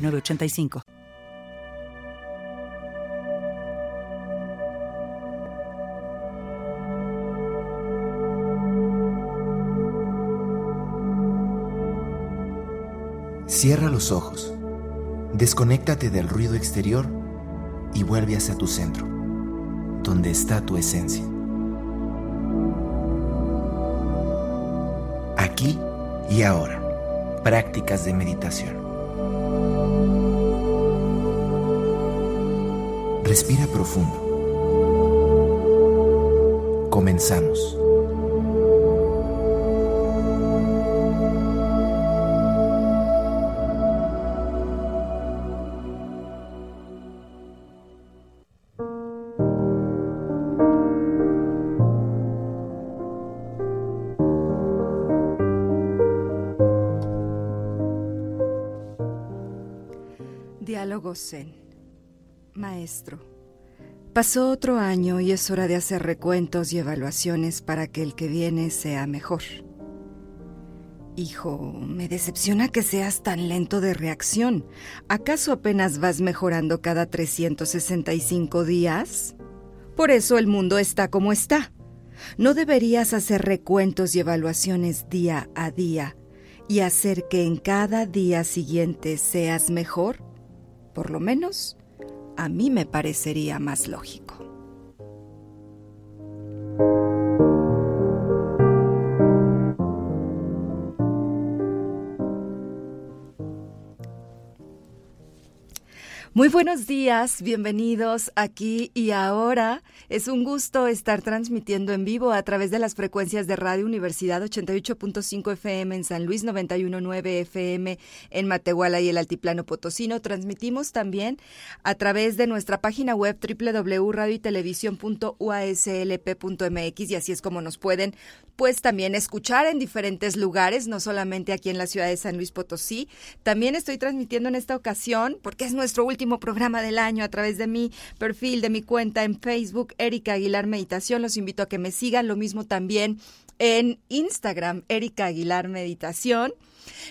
985. Cierra los ojos, desconéctate del ruido exterior y vuelve hacia tu centro, donde está tu esencia. Aquí y ahora, prácticas de meditación. Respira profundo. Comenzamos. Diálogo Zen. Maestro, pasó otro año y es hora de hacer recuentos y evaluaciones para que el que viene sea mejor. Hijo, me decepciona que seas tan lento de reacción. ¿Acaso apenas vas mejorando cada 365 días? Por eso el mundo está como está. ¿No deberías hacer recuentos y evaluaciones día a día y hacer que en cada día siguiente seas mejor? Por lo menos, a mí me parecería más lógico. Muy buenos días, bienvenidos aquí y ahora. Es un gusto estar transmitiendo en vivo a través de las frecuencias de Radio Universidad 88.5 FM en San Luis, 91.9 FM en Matehuala y el Altiplano Potosino. Transmitimos también a través de nuestra página web www.radioytelevisión.uaslp.mx y así es como nos pueden pues también escuchar en diferentes lugares, no solamente aquí en la ciudad de San Luis Potosí. También estoy transmitiendo en esta ocasión, porque es nuestro último programa del año, a través de mi perfil, de mi cuenta en Facebook, Erika Aguilar Meditación. Los invito a que me sigan, lo mismo también en Instagram, Erika Aguilar Meditación.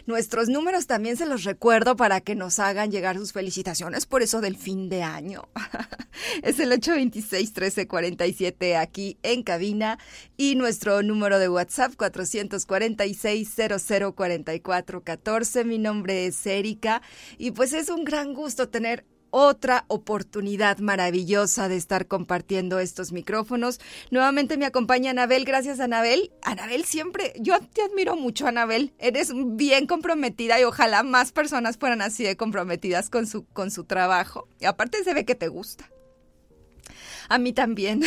Nuestros números también se los recuerdo para que nos hagan llegar sus felicitaciones por eso del fin de año. es el 826-1347 aquí en cabina y nuestro número de WhatsApp 446-0044-14. Mi nombre es Erika y pues es un gran gusto tener otra oportunidad maravillosa de estar compartiendo estos micrófonos. Nuevamente me acompaña Anabel. Gracias, Anabel. Anabel, siempre, yo te admiro mucho, Anabel. Eres bien comprometida y ojalá más personas fueran así de comprometidas con su, con su trabajo. Y aparte se ve que te gusta. A mí también.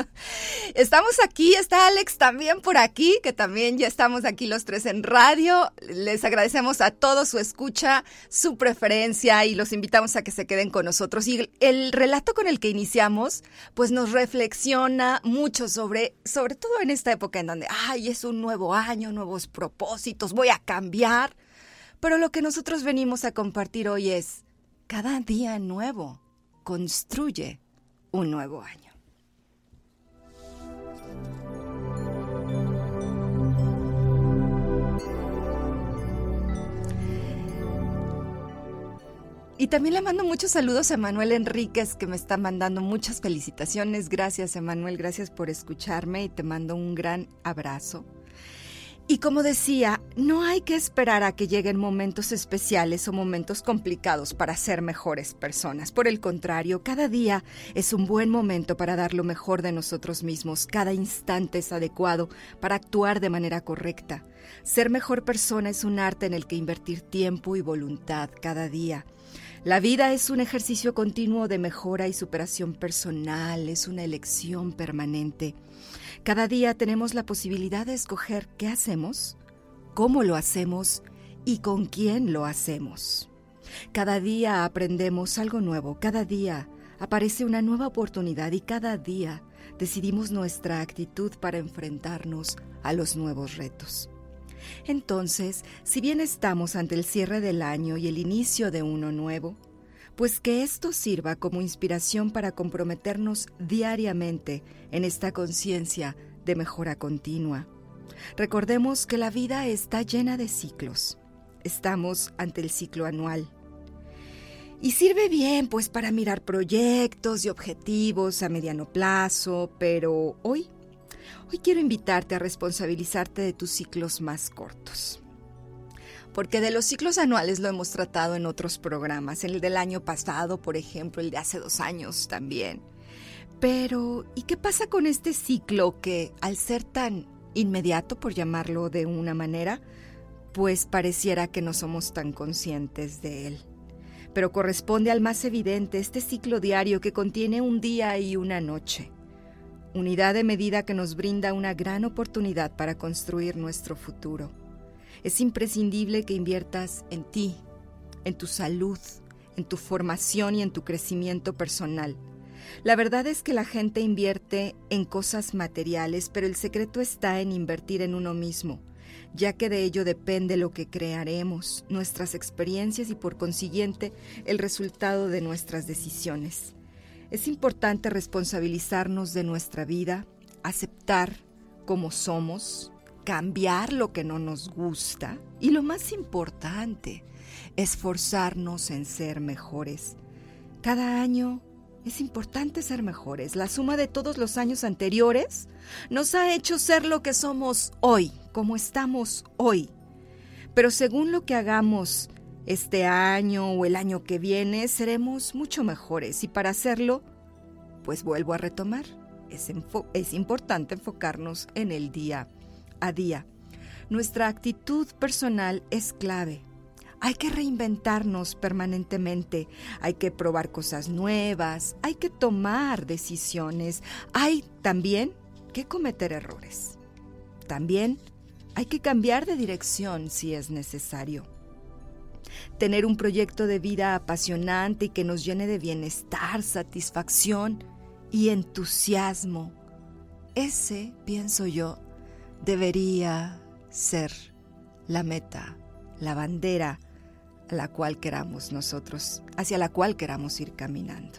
estamos aquí, está Alex también por aquí, que también ya estamos aquí los tres en radio. Les agradecemos a todos su escucha, su preferencia y los invitamos a que se queden con nosotros. Y el, relato con el que iniciamos, pues nos reflexiona mucho sobre, sobre todo en esta época en donde, ay, es un nuevo año, nuevos propósitos, voy a cambiar. Pero lo que nosotros venimos a compartir hoy es, cada día nuevo construye un nuevo año. Y también le mando muchos saludos a Manuel Enríquez, que me está mandando muchas felicitaciones. Gracias, Emanuel, gracias por escucharme y te mando un gran abrazo. Y como decía, no hay que esperar a que lleguen momentos especiales o momentos complicados para ser mejores personas. Por el contrario, cada día es un buen momento para dar lo mejor de nosotros mismos. Cada instante es adecuado para actuar de manera correcta. Ser mejor persona es un arte en el que invertir tiempo y voluntad cada día. La vida es un ejercicio continuo de mejora y superación personal, es una elección permanente. Cada día tenemos la posibilidad de escoger qué hacemos, cómo lo hacemos y con quién lo hacemos. Cada día aprendemos algo nuevo, cada día aparece una nueva oportunidad y cada día decidimos nuestra actitud para enfrentarnos a los nuevos retos. Entonces, si bien estamos ante el cierre del año y el inicio de uno nuevo, pues que esto sirva como inspiración para comprometernos diariamente en esta conciencia de mejora continua. Recordemos que la vida está llena de ciclos. Estamos ante el ciclo anual. Y sirve bien pues para mirar proyectos y objetivos a mediano plazo, pero hoy, hoy quiero invitarte a responsabilizarte de tus ciclos más cortos porque de los ciclos anuales lo hemos tratado en otros programas, el del año pasado, por ejemplo, el de hace dos años también. Pero, ¿y qué pasa con este ciclo que, al ser tan inmediato, por llamarlo de una manera, pues pareciera que no somos tan conscientes de él? Pero corresponde al más evidente, este ciclo diario que contiene un día y una noche. Unidad de medida que nos brinda una gran oportunidad para construir nuestro futuro. Es imprescindible que inviertas en ti, en tu salud, en tu formación y en tu crecimiento personal. La verdad es que la gente invierte en cosas materiales, pero el secreto está en invertir en uno mismo, ya que de ello depende lo que crearemos, nuestras experiencias y por consiguiente el resultado de nuestras decisiones. Es importante responsabilizarnos de nuestra vida, aceptar como somos, cambiar lo que no nos gusta y lo más importante, esforzarnos en ser mejores. Cada año es importante ser mejores. La suma de todos los años anteriores nos ha hecho ser lo que somos hoy, como estamos hoy. Pero según lo que hagamos este año o el año que viene, seremos mucho mejores. Y para hacerlo, pues vuelvo a retomar. Es, es importante enfocarnos en el día a día. Nuestra actitud personal es clave. Hay que reinventarnos permanentemente, hay que probar cosas nuevas, hay que tomar decisiones, hay también que cometer errores. También hay que cambiar de dirección si es necesario. Tener un proyecto de vida apasionante y que nos llene de bienestar, satisfacción y entusiasmo. Ese, pienso yo, debería ser la meta, la bandera a la cual queramos nosotros, hacia la cual queramos ir caminando.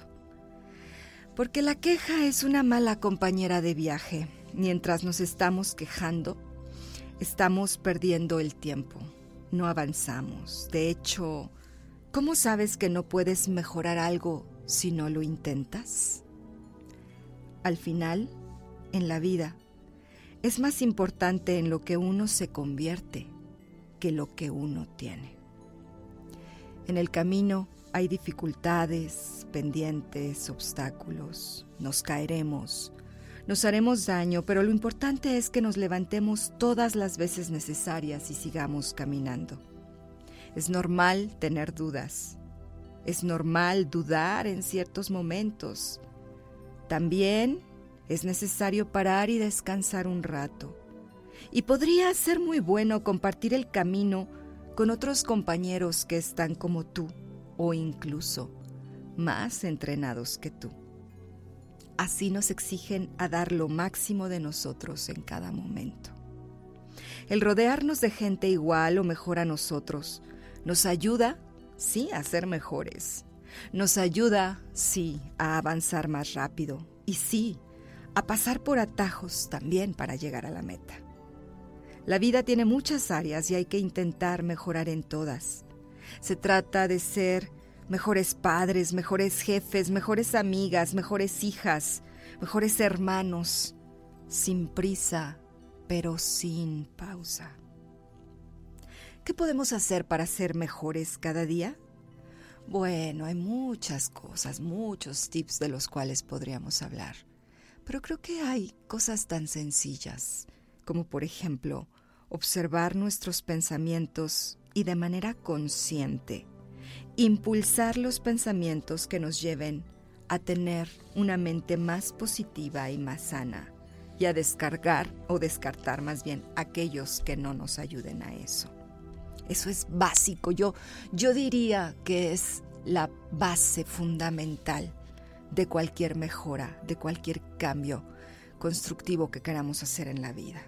Porque la queja es una mala compañera de viaje. Mientras nos estamos quejando, estamos perdiendo el tiempo, no avanzamos. De hecho, ¿cómo sabes que no puedes mejorar algo si no lo intentas? Al final, en la vida, es más importante en lo que uno se convierte que lo que uno tiene. En el camino hay dificultades, pendientes, obstáculos, nos caeremos, nos haremos daño, pero lo importante es que nos levantemos todas las veces necesarias y sigamos caminando. Es normal tener dudas, es normal dudar en ciertos momentos. También es necesario parar y descansar un rato. Y podría ser muy bueno compartir el camino con otros compañeros que están como tú o incluso más entrenados que tú. Así nos exigen a dar lo máximo de nosotros en cada momento. El rodearnos de gente igual o mejor a nosotros nos ayuda, sí, a ser mejores. Nos ayuda, sí, a avanzar más rápido. Y sí, a pasar por atajos también para llegar a la meta. La vida tiene muchas áreas y hay que intentar mejorar en todas. Se trata de ser mejores padres, mejores jefes, mejores amigas, mejores hijas, mejores hermanos, sin prisa, pero sin pausa. ¿Qué podemos hacer para ser mejores cada día? Bueno, hay muchas cosas, muchos tips de los cuales podríamos hablar, pero creo que hay cosas tan sencillas como por ejemplo observar nuestros pensamientos y de manera consciente impulsar los pensamientos que nos lleven a tener una mente más positiva y más sana y a descargar o descartar más bien aquellos que no nos ayuden a eso. Eso es básico, yo, yo diría que es la base fundamental de cualquier mejora, de cualquier cambio constructivo que queramos hacer en la vida.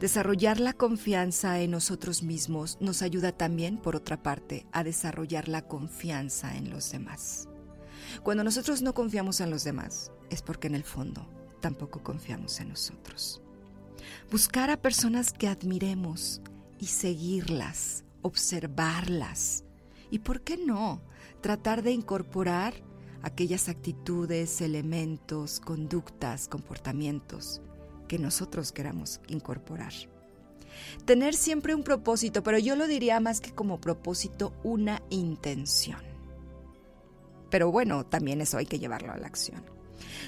Desarrollar la confianza en nosotros mismos nos ayuda también, por otra parte, a desarrollar la confianza en los demás. Cuando nosotros no confiamos en los demás, es porque en el fondo tampoco confiamos en nosotros. Buscar a personas que admiremos y seguirlas, observarlas. Y por qué no, tratar de incorporar aquellas actitudes, elementos, conductas, comportamientos que nosotros queramos incorporar. Tener siempre un propósito, pero yo lo diría más que como propósito, una intención. Pero bueno, también eso hay que llevarlo a la acción.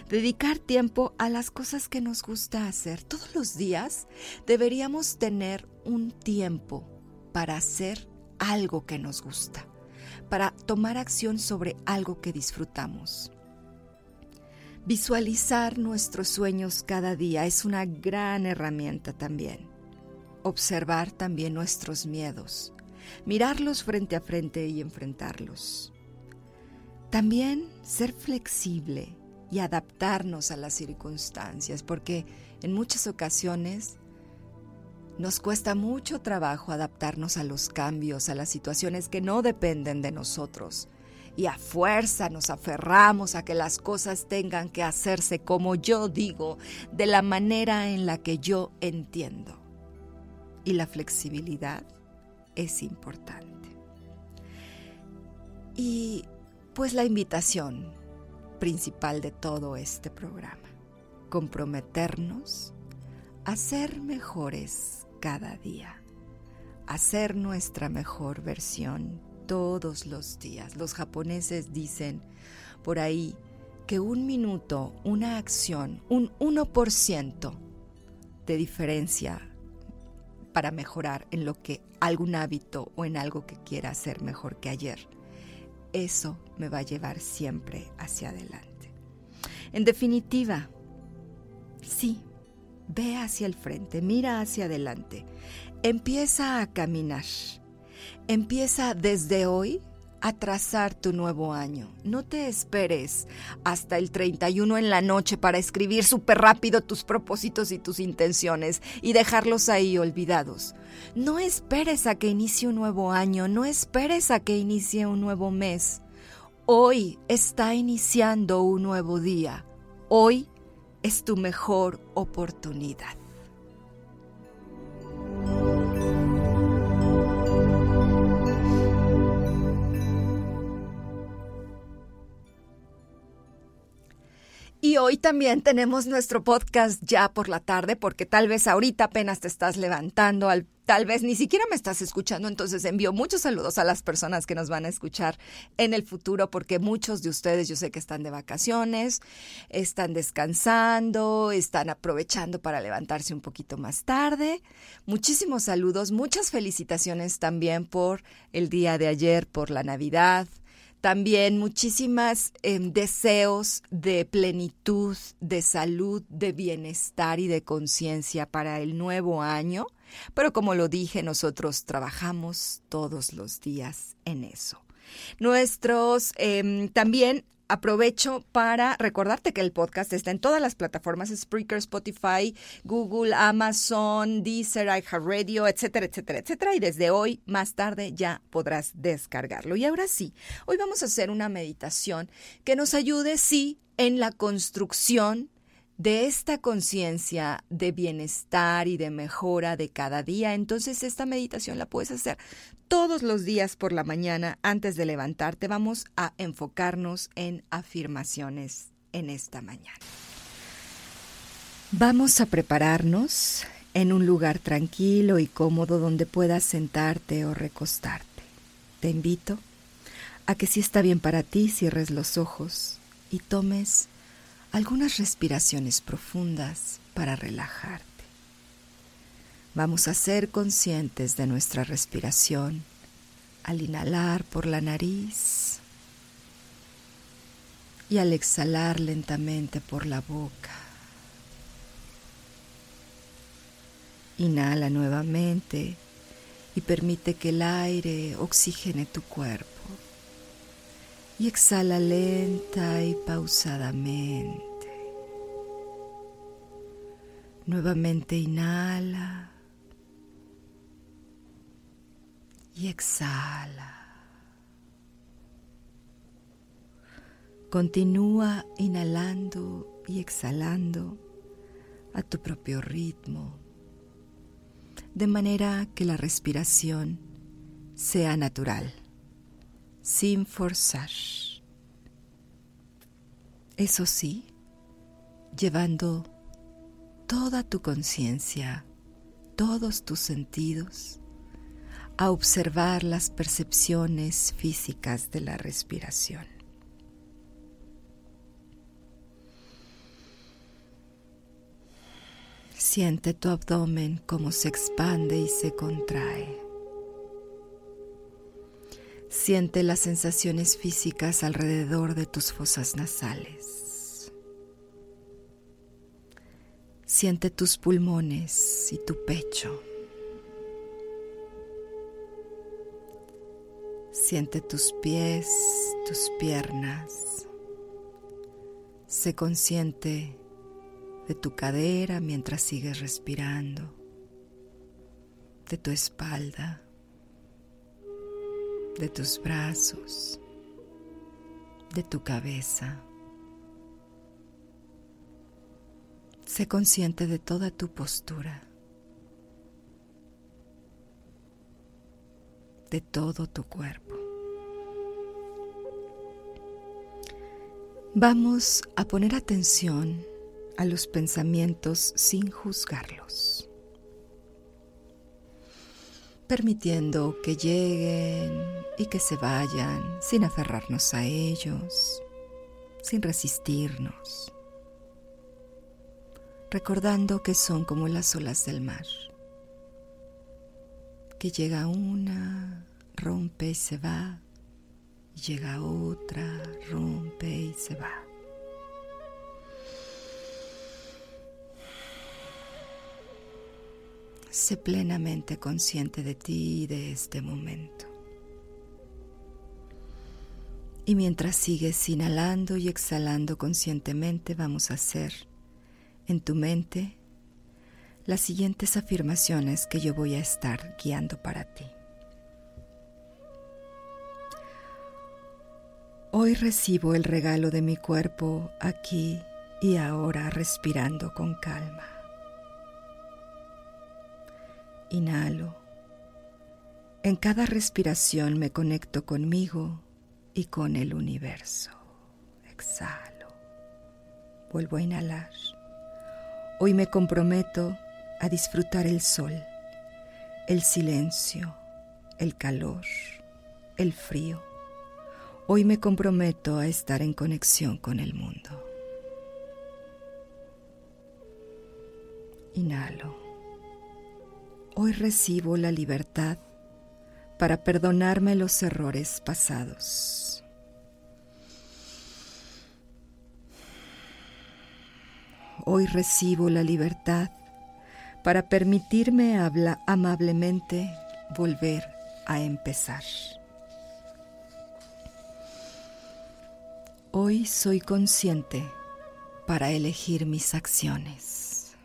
Dedicar tiempo a las cosas que nos gusta hacer. Todos los días deberíamos tener un tiempo para hacer algo que nos gusta, para tomar acción sobre algo que disfrutamos. Visualizar nuestros sueños cada día es una gran herramienta también. Observar también nuestros miedos, mirarlos frente a frente y enfrentarlos. También ser flexible y adaptarnos a las circunstancias, porque en muchas ocasiones nos cuesta mucho trabajo adaptarnos a los cambios, a las situaciones que no dependen de nosotros y a fuerza nos aferramos a que las cosas tengan que hacerse como yo digo, de la manera en la que yo entiendo. Y la flexibilidad es importante. Y pues la invitación principal de todo este programa, comprometernos a ser mejores cada día, a ser nuestra mejor versión todos los días. Los japoneses dicen por ahí que un minuto, una acción, un 1% de diferencia para mejorar en lo que algún hábito o en algo que quiera hacer mejor que ayer, eso me va a llevar siempre hacia adelante. En definitiva, sí, ve hacia el frente, mira hacia adelante, empieza a caminar Empieza desde hoy a trazar tu nuevo año. No te esperes hasta el 31 en la noche para escribir súper rápido tus propósitos y tus intenciones y dejarlos ahí olvidados. No esperes a que inicie un nuevo año, no esperes a que inicie un nuevo mes. Hoy está iniciando un nuevo día. Hoy es tu mejor oportunidad. Y hoy también tenemos nuestro podcast ya por la tarde, porque tal vez ahorita apenas te estás levantando, al, tal vez ni siquiera me estás escuchando, entonces envío muchos saludos a las personas que nos van a escuchar en el futuro, porque muchos de ustedes yo sé que están de vacaciones, están descansando, están aprovechando para levantarse un poquito más tarde. Muchísimos saludos, muchas felicitaciones también por el día de ayer, por la Navidad, también muchísimas em, deseos de plenitud, de salud, de bienestar y de conciencia para el nuevo año. Pero como lo dije, nosotros trabajamos todos los días en eso. Nuestros em, también aprovecho para recordarte que el podcast está en todas las plataformas, Spreaker, Spotify, Google, Amazon, Deezer, iHeartRadio, etcétera, etcétera, etcétera. Y desde hoy, más tarde, ya podrás descargarlo. Y ahora sí, hoy vamos a hacer una meditación que nos ayude, sí, en la construcción de esta conciencia de bienestar y de mejora de cada día. Entonces esta meditación la puedes hacer todos los días por la mañana antes de levantarte. Vamos a enfocarnos en afirmaciones en esta mañana. Vamos a prepararnos en un lugar tranquilo y cómodo donde puedas sentarte o recostarte. Te invito a que si está bien para ti cierres los ojos y tomes algunas respiraciones profundas para relajarte. Vamos a ser conscientes de nuestra respiración al inhalar por la nariz y al exhalar lentamente por la boca. Inhala nuevamente y permite que el aire oxigene tu cuerpo. Y exhala lenta y pausadamente. Nuevamente inhala y exhala. Continúa inhalando y exhalando a tu propio ritmo, de manera que la respiración sea natural, sin forzar. Eso sí, llevando toda tu conciencia, todos tus sentidos, a observar las percepciones físicas de la respiración. Siente tu abdomen como se expande y se contrae. Siente las sensaciones físicas alrededor de tus fosas nasales. Siente tus pulmones y tu pecho. Siente tus pies, tus piernas. Sé consciente de tu cadera mientras sigues respirando, de tu espalda, de tus brazos, de tu cabeza. Sé consciente de toda tu postura, de todo tu cuerpo. Vamos a poner atención a los pensamientos sin juzgarlos, permitiendo que lleguen y que se vayan sin aferrarnos a ellos, sin resistirnos, recordando que son como las olas del mar, que llega una, rompe y se va, llega otra, rompe y se va. Sé plenamente consciente de ti y de este momento. Y mientras sigues inhalando y exhalando conscientemente, vamos a hacer en tu mente las siguientes afirmaciones que yo voy a estar guiando para ti. Hoy recibo el regalo de mi cuerpo aquí y ahora respirando con calma. Inhalo. En cada respiración me conecto conmigo y con el universo. Exhalo. Vuelvo a inhalar. Hoy me comprometo a disfrutar el sol, el silencio, el calor, el frío. Hoy me comprometo a estar en conexión con el mundo. Inhalo. Hoy recibo la libertad para perdonarme los errores pasados. Hoy recibo la libertad para permitirme habla amablemente volver a empezar. Hoy soy consciente para elegir mis acciones.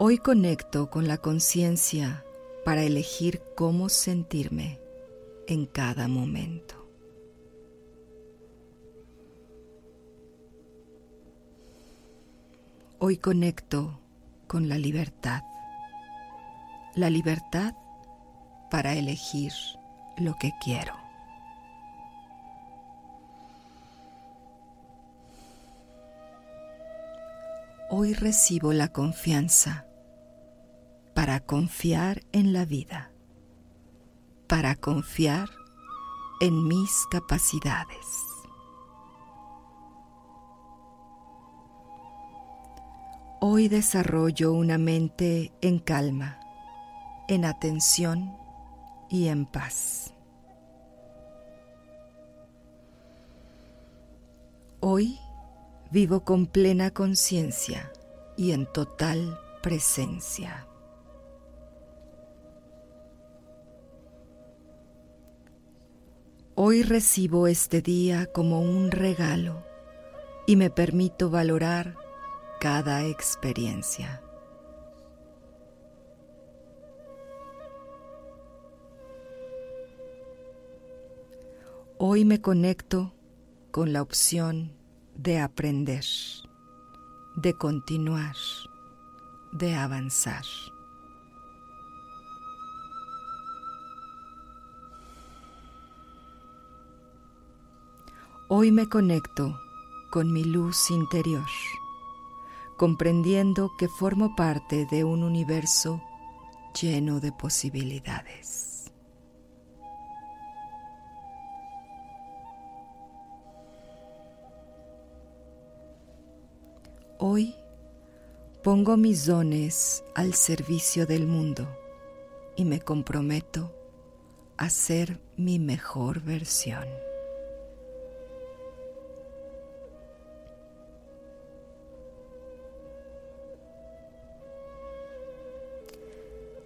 Hoy conecto con la conciencia para elegir cómo sentirme en cada momento. Hoy conecto con la libertad, la libertad para elegir lo que quiero. Hoy recibo la confianza para confiar en la vida, para confiar en mis capacidades. Hoy desarrollo una mente en calma, en atención y en paz. Hoy vivo con plena conciencia y en total presencia. Hoy recibo este día como un regalo y me permito valorar cada experiencia. Hoy me conecto con la opción de aprender, de continuar, de avanzar. Hoy me conecto con mi luz interior, comprendiendo que formo parte de un universo lleno de posibilidades. Hoy pongo mis dones al servicio del mundo y me comprometo a ser mi mejor versión.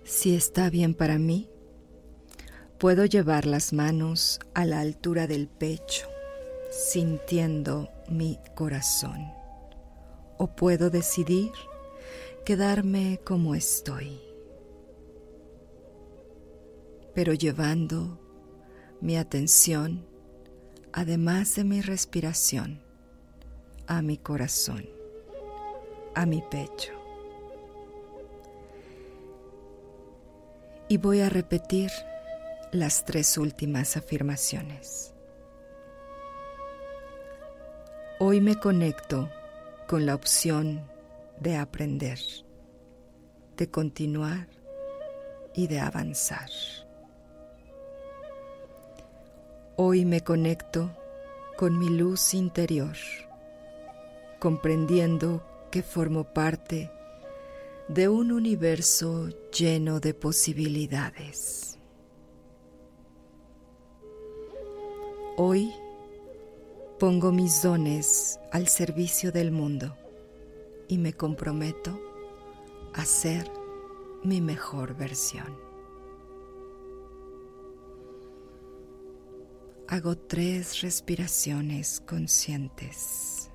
Si está bien para mí, puedo llevar las manos a la altura del pecho, sintiendo mi corazón. O puedo decidir quedarme como estoy, pero llevando mi atención, además de mi respiración, a mi corazón, a mi pecho. y voy a repetir las tres últimas afirmaciones. Hoy me conecto con la opción de aprender, de continuar y de avanzar. Hoy me conecto con mi luz interior, comprendiendo que formo parte de un universo lleno de posibilidades. Hoy pongo mis dones al servicio del mundo y me comprometo a ser mi mejor versión. Hago tres respiraciones conscientes,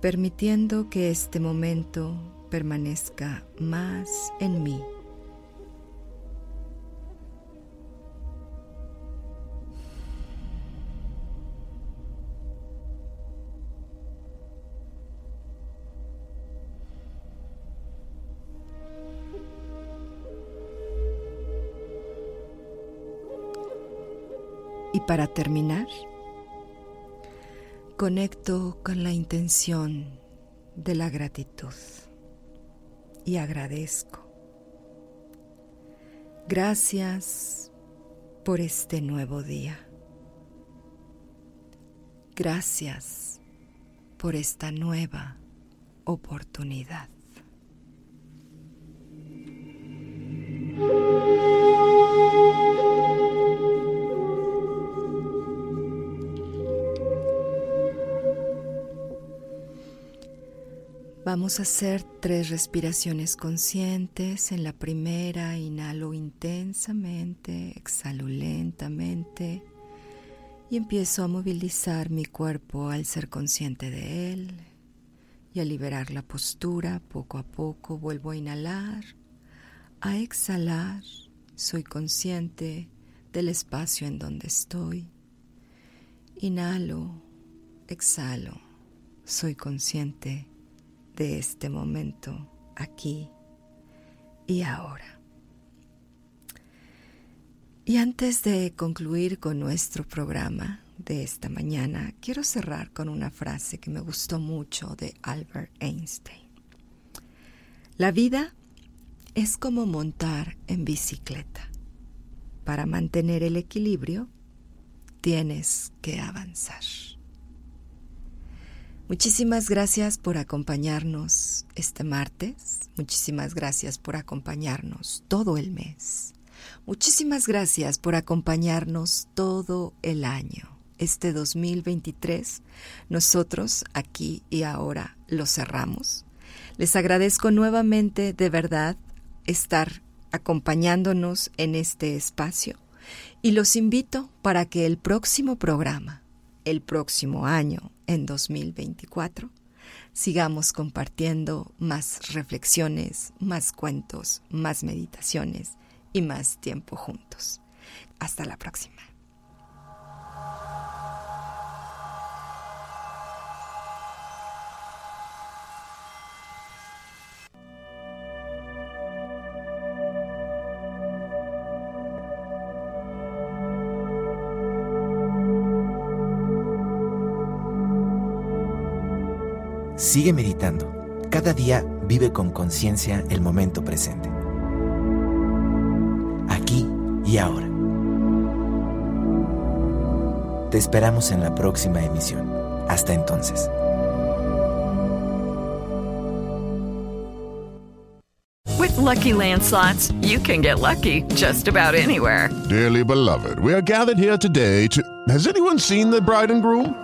permitiendo que este momento permanezca más en mí. Para terminar, conecto con la intención de la gratitud y agradezco. Gracias por este nuevo día. Gracias por esta nueva oportunidad. Vamos a hacer tres respiraciones conscientes. En la primera inhalo intensamente, exhalo lentamente y empiezo a movilizar mi cuerpo al ser consciente de él y a liberar la postura. Poco a poco vuelvo a inhalar, a exhalar. Soy consciente del espacio en donde estoy. Inhalo, exhalo. Soy consciente de este momento aquí y ahora. Y antes de concluir con nuestro programa de esta mañana, quiero cerrar con una frase que me gustó mucho de Albert Einstein. La vida es como montar en bicicleta. Para mantener el equilibrio, tienes que avanzar. Muchísimas gracias por acompañarnos este martes. Muchísimas gracias por acompañarnos todo el mes. Muchísimas gracias por acompañarnos todo el año. Este 2023, nosotros aquí y ahora lo cerramos. Les agradezco nuevamente de verdad estar acompañándonos en este espacio y los invito para que el próximo programa, el próximo año, en 2024, sigamos compartiendo más reflexiones, más cuentos, más meditaciones y más tiempo juntos. Hasta la próxima. Sigue meditando. Cada día vive con conciencia el momento presente. Aquí y ahora. Te esperamos en la próxima emisión. Hasta entonces. With lucky landslots, you can get lucky just about anywhere. Dearly beloved, we are gathered here today to. Has anyone seen the bride and groom?